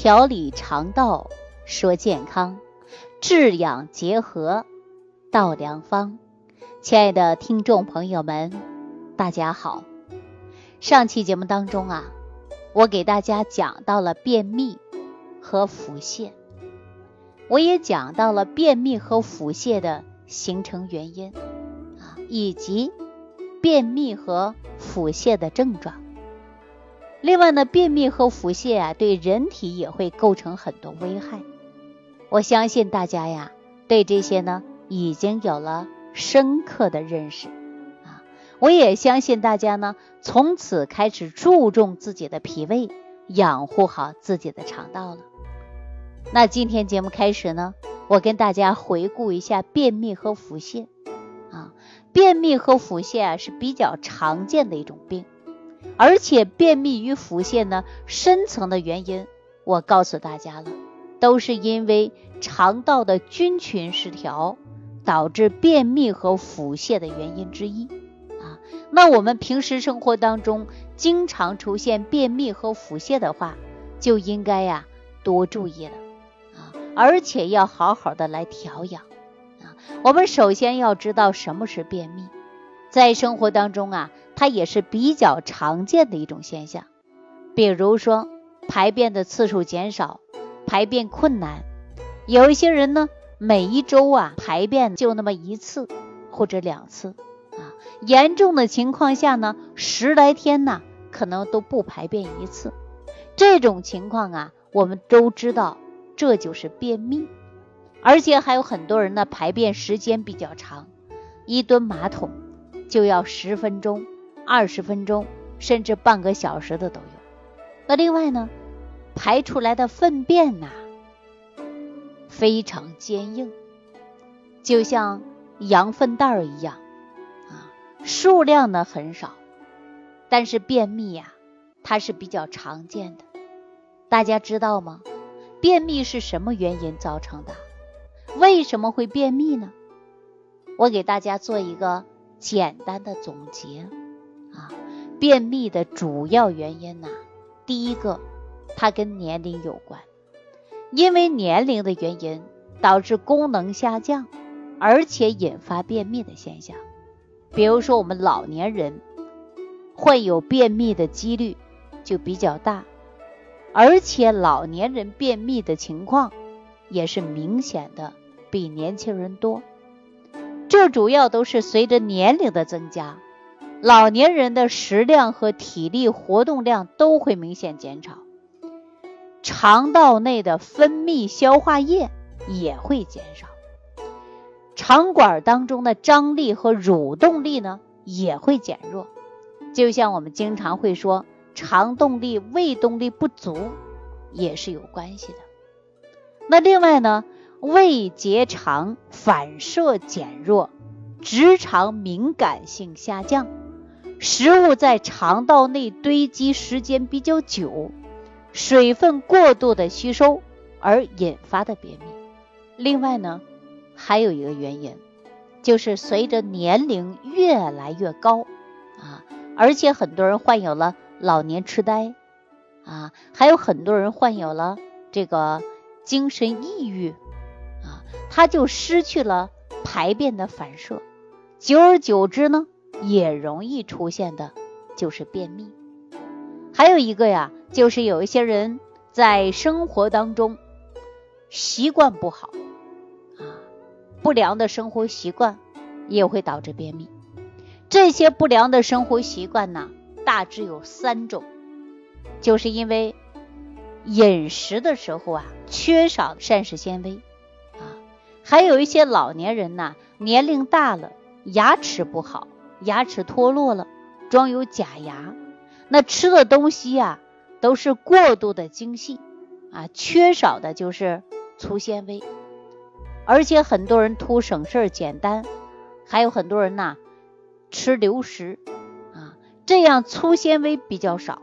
调理肠道，说健康，治养结合，道良方。亲爱的听众朋友们，大家好。上期节目当中啊，我给大家讲到了便秘和腹泻，我也讲到了便秘和腹泻的形成原因啊，以及便秘和腹泻的症状。另外呢，便秘和腹泻啊，对人体也会构成很多危害。我相信大家呀，对这些呢已经有了深刻的认识啊。我也相信大家呢，从此开始注重自己的脾胃，养护好自己的肠道了。那今天节目开始呢，我跟大家回顾一下便秘和腹泻啊。便秘和腹泻啊是比较常见的一种病。而且便秘与腹泻呢，深层的原因我告诉大家了，都是因为肠道的菌群失调导致便秘和腹泻的原因之一啊。那我们平时生活当中经常出现便秘和腹泻的话，就应该呀多注意了啊，而且要好好的来调养啊。我们首先要知道什么是便秘，在生活当中啊。它也是比较常见的一种现象，比如说排便的次数减少，排便困难，有一些人呢，每一周啊排便就那么一次或者两次啊，严重的情况下呢，十来天呢可能都不排便一次，这种情况啊，我们都知道这就是便秘，而且还有很多人呢排便时间比较长，一蹲马桶就要十分钟。二十分钟甚至半个小时的都有。那另外呢，排出来的粪便呐，非常坚硬，就像羊粪蛋儿一样啊，数量呢很少，但是便秘呀，它是比较常见的。大家知道吗？便秘是什么原因造成的？为什么会便秘呢？我给大家做一个简单的总结。便秘的主要原因呢，第一个，它跟年龄有关，因为年龄的原因导致功能下降，而且引发便秘的现象。比如说我们老年人患有便秘的几率就比较大，而且老年人便秘的情况也是明显的比年轻人多。这主要都是随着年龄的增加。老年人的食量和体力活动量都会明显减少，肠道内的分泌消化液也会减少，肠管当中的张力和蠕动力呢也会减弱。就像我们经常会说，肠动力、胃动力不足也是有关系的。那另外呢，胃结肠反射减弱，直肠敏感性下降。食物在肠道内堆积时间比较久，水分过度的吸收而引发的便秘。另外呢，还有一个原因，就是随着年龄越来越高啊，而且很多人患有了老年痴呆啊，还有很多人患有了这个精神抑郁啊，他就失去了排便的反射，久而久之呢。也容易出现的就是便秘，还有一个呀，就是有一些人在生活当中习惯不好啊，不良的生活习惯也会导致便秘。这些不良的生活习惯呢，大致有三种，就是因为饮食的时候啊缺少膳食纤维啊，还有一些老年人呢，年龄大了，牙齿不好。牙齿脱落了，装有假牙，那吃的东西呀都是过度的精细啊，缺少的就是粗纤维，而且很多人图省事儿简单，还有很多人呐吃流食啊，这样粗纤维比较少，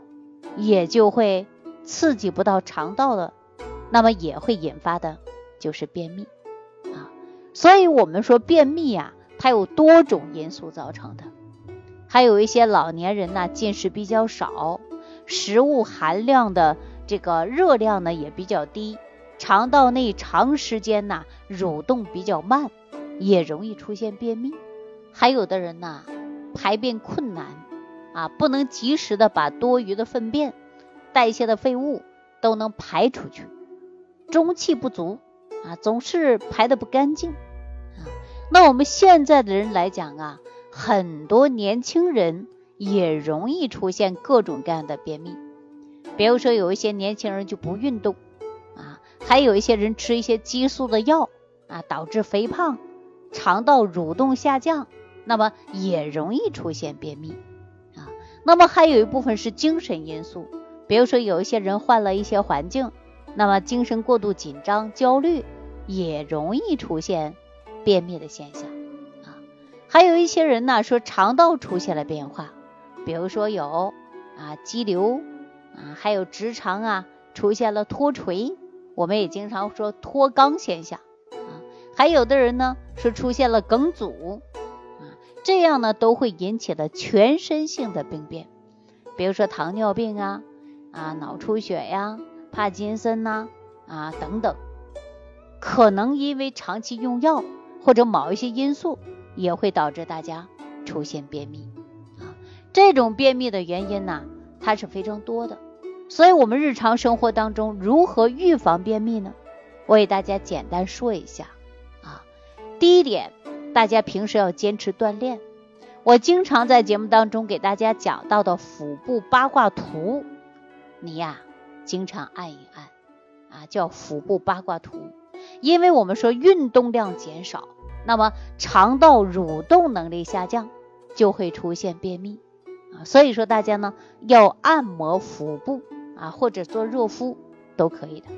也就会刺激不到肠道了，那么也会引发的就是便秘啊，所以我们说便秘呀。它有多种因素造成的，还有一些老年人呢，进食比较少，食物含量的这个热量呢也比较低，肠道内长时间呐蠕动比较慢，也容易出现便秘。还有的人呐排便困难啊，不能及时的把多余的粪便、代谢的废物都能排出去，中气不足啊，总是排的不干净。那我们现在的人来讲啊，很多年轻人也容易出现各种各样的便秘。比如说，有一些年轻人就不运动啊，还有一些人吃一些激素的药啊，导致肥胖、肠道蠕动下降，那么也容易出现便秘啊。那么还有一部分是精神因素，比如说有一些人换了一些环境，那么精神过度紧张、焦虑，也容易出现便秘的现象啊。还有一些人呢，说肠道出现了变化，比如说有啊肌瘤。啊，还有直肠啊出现了脱垂，我们也经常说脱肛现象啊。还有的人呢是出现了梗阻啊，这样呢都会引起了全身性的病变，比如说糖尿病啊啊脑出血呀、帕金森呐啊等等，可能因为长期用药或者某一些因素，也会导致大家出现便秘啊。这种便秘的原因呢，它是非常多的。所以，我们日常生活当中如何预防便秘呢？我给大家简单说一下啊。第一点，大家平时要坚持锻炼。我经常在节目当中给大家讲到的腹部八卦图，你呀经常按一按啊，叫腹部八卦图。因为我们说运动量减少，那么肠道蠕动能力下降，就会出现便秘啊。所以说大家呢要按摩腹部。啊，或者做热敷都可以的。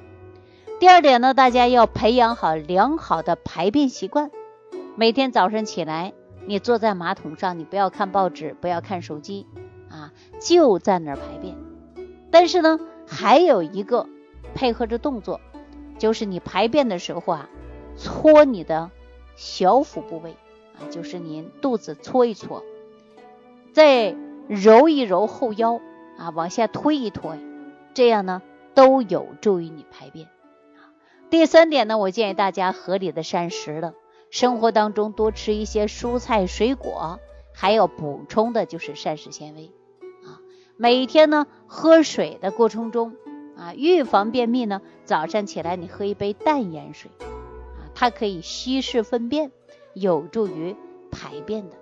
第二点呢，大家要培养好良好的排便习惯。每天早上起来，你坐在马桶上，你不要看报纸，不要看手机，啊，就在那儿排便。但是呢，还有一个配合着动作，就是你排便的时候啊，搓你的小腹部位啊，就是您肚子搓一搓，再揉一揉后腰啊，往下推一推。这样呢，都有助于你排便。第三点呢，我建议大家合理的膳食了，生活当中多吃一些蔬菜水果，还要补充的就是膳食纤维啊。每天呢，喝水的过程中啊，预防便秘呢，早上起来你喝一杯淡盐水，它可以稀释粪便，有助于排便的。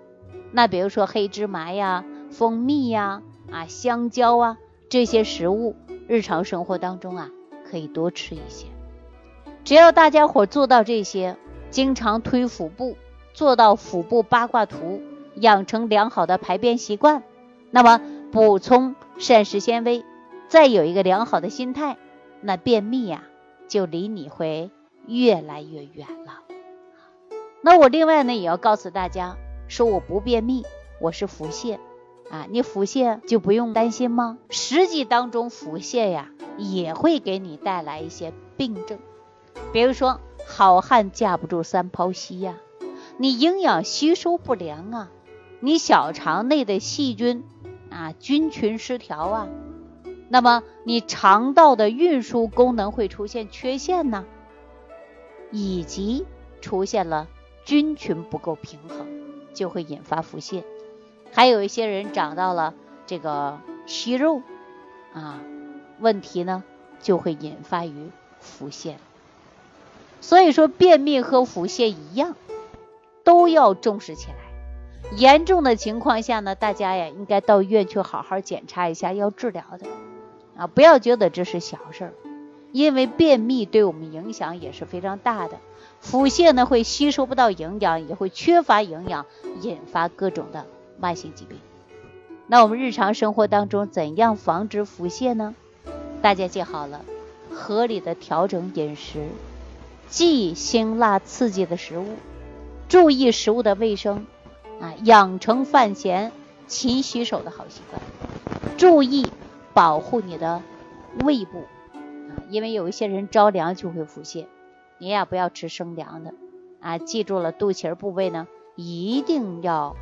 那比如说黑芝麻呀、蜂蜜呀、啊香蕉啊这些食物。日常生活当中啊，可以多吃一些。只要大家伙做到这些，经常推腹部，做到腹部八卦图，养成良好的排便习惯，那么补充膳食纤维，再有一个良好的心态，那便秘呀就离你会越来越远了。那我另外呢也要告诉大家，说我不便秘，我是腹泻。啊，你腹泻就不用担心吗？实际当中腹泻呀，也会给你带来一些病症，比如说好汉架不住三泡稀呀，你营养吸收不良啊，你小肠内的细菌啊菌群失调啊，那么你肠道的运输功能会出现缺陷呢，以及出现了菌群不够平衡，就会引发腹泻。还有一些人长到了这个息肉啊，问题呢就会引发于腹泻。所以说便秘和腹泻一样，都要重视起来。严重的情况下呢，大家呀应该到医院去好好检查一下，要治疗的啊，不要觉得这是小事儿。因为便秘对我们影响也是非常大的，腹泻呢会吸收不到营养，也会缺乏营养，引发各种的。慢性疾病，那我们日常生活当中怎样防止腹泻呢？大家记好了，合理的调整饮食，忌辛辣刺激的食物，注意食物的卫生啊，养成饭前勤洗手的好习惯，注意保护你的胃部因为有一些人着凉就会腹泻，你呀不要吃生凉的啊，记住了，肚脐儿部位呢一定要。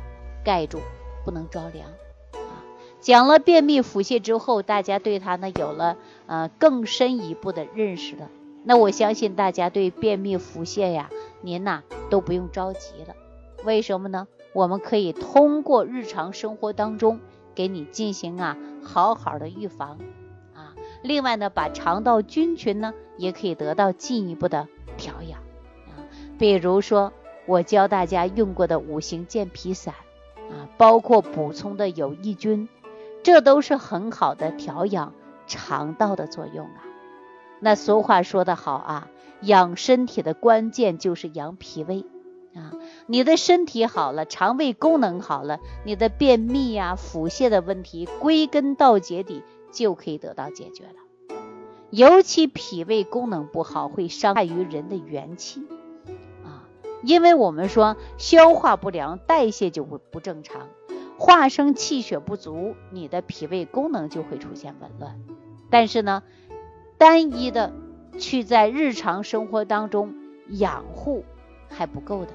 盖住，不能着凉啊！讲了便秘腹泻之后，大家对它呢有了呃更深一步的认识了。那我相信大家对便秘腹泻呀，您呐都不用着急了。为什么呢？我们可以通过日常生活当中给你进行啊好好的预防。另外呢，把肠道菌群呢也可以得到进一步的调养啊。比如说我教大家用过的五行健脾散啊，包括补充的有益菌，这都是很好的调养肠道的作用啊。那俗话说得好啊，养身体的关键就是养脾胃啊。你的身体好了，肠胃功能好了，你的便秘呀、腹泻的问题，归根到结底就可以得到解决了。尤其脾胃功能不好，会伤害于人的元气啊。因为我们说消化不良，代谢就不不正常，化生气血不足，你的脾胃功能就会出现紊乱。但是呢？单一的去在日常生活当中养护还不够的，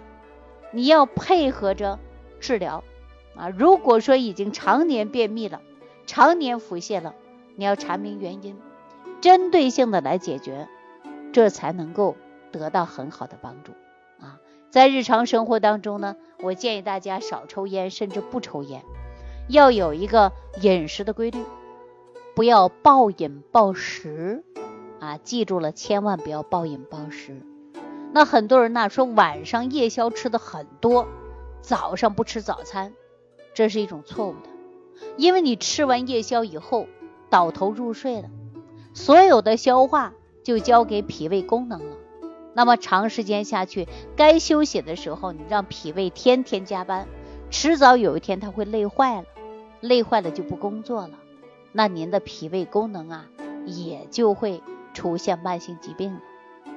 你要配合着治疗啊。如果说已经常年便秘了，常年腹泻了，你要查明原因，针对性的来解决，这才能够得到很好的帮助啊。在日常生活当中呢，我建议大家少抽烟，甚至不抽烟，要有一个饮食的规律。不要暴饮暴食啊！记住了，千万不要暴饮暴食。那很多人呢说晚上夜宵吃的很多，早上不吃早餐，这是一种错误的。因为你吃完夜宵以后倒头入睡了，所有的消化就交给脾胃功能了。那么长时间下去，该休息的时候，你让脾胃天天加班，迟早有一天它会累坏了，累坏了就不工作了。那您的脾胃功能啊，也就会出现慢性疾病了。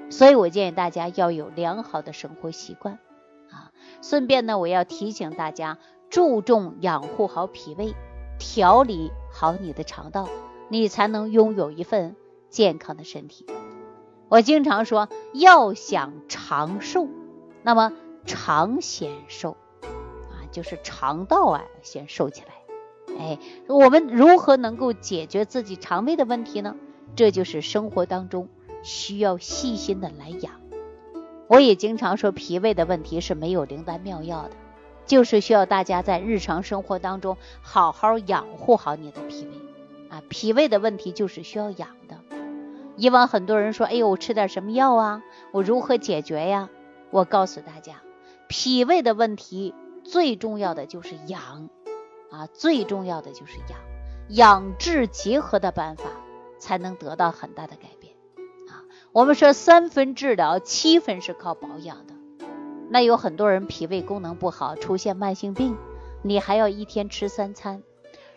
所以我建议大家要有良好的生活习惯啊。顺便呢，我要提醒大家，注重养护好脾胃，调理好你的肠道，你才能拥有一份健康的身体。我经常说，要想长寿，那么肠先瘦啊，就是肠道啊先瘦起来。哎，我们如何能够解决自己肠胃的问题呢？这就是生活当中需要细心的来养。我也经常说，脾胃的问题是没有灵丹妙药的，就是需要大家在日常生活当中好好养护好你的脾胃啊。脾胃的问题就是需要养的。以往很多人说，哎呦，我吃点什么药啊？我如何解决呀？我告诉大家，脾胃的问题最重要的就是养。啊，最重要的就是养，养治结合的办法，才能得到很大的改变。啊，我们说三分治疗，七分是靠保养的。那有很多人脾胃功能不好，出现慢性病，你还要一天吃三餐，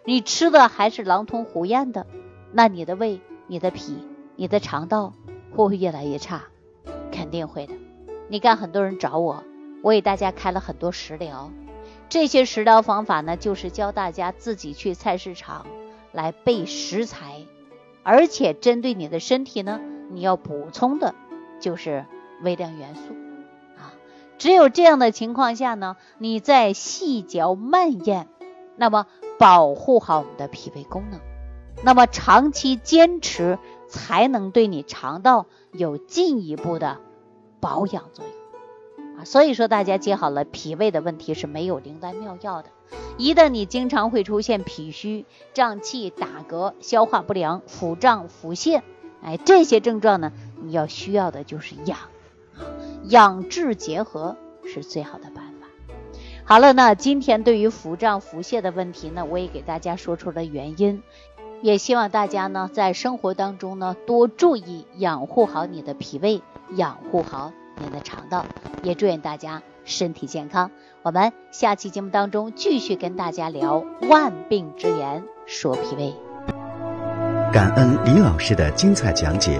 你吃的还是狼吞虎咽的，那你的胃、你的脾、你的肠道会不会越来越差？肯定会的。你看很多人找我，我给大家开了很多食疗。这些食疗方法呢，就是教大家自己去菜市场来备食材，而且针对你的身体呢，你要补充的就是微量元素。只有这样的情况下呢，你在细嚼慢咽，那么保护好我们的脾胃功能，那么长期坚持才能对你肠道有进一步的保养作用啊。所以说，大家记好了，脾胃的问题是没有灵丹妙药的。一旦你经常会出现脾虚、胀气、打嗝、消化不良、腹胀、腹泻，哎，这些症状呢，你要需要的就是养，养治结合是最好的办法。好了，那今天对于腹胀、腹泻的问题呢，我也给大家说出了原因，也希望大家呢，在生活当中呢，多注意养护好你的脾胃，养护好。你的肠道，也祝愿大家身体健康。我们下期节目当中继续跟大家聊万病之源说脾胃。感恩李老师的精彩讲解。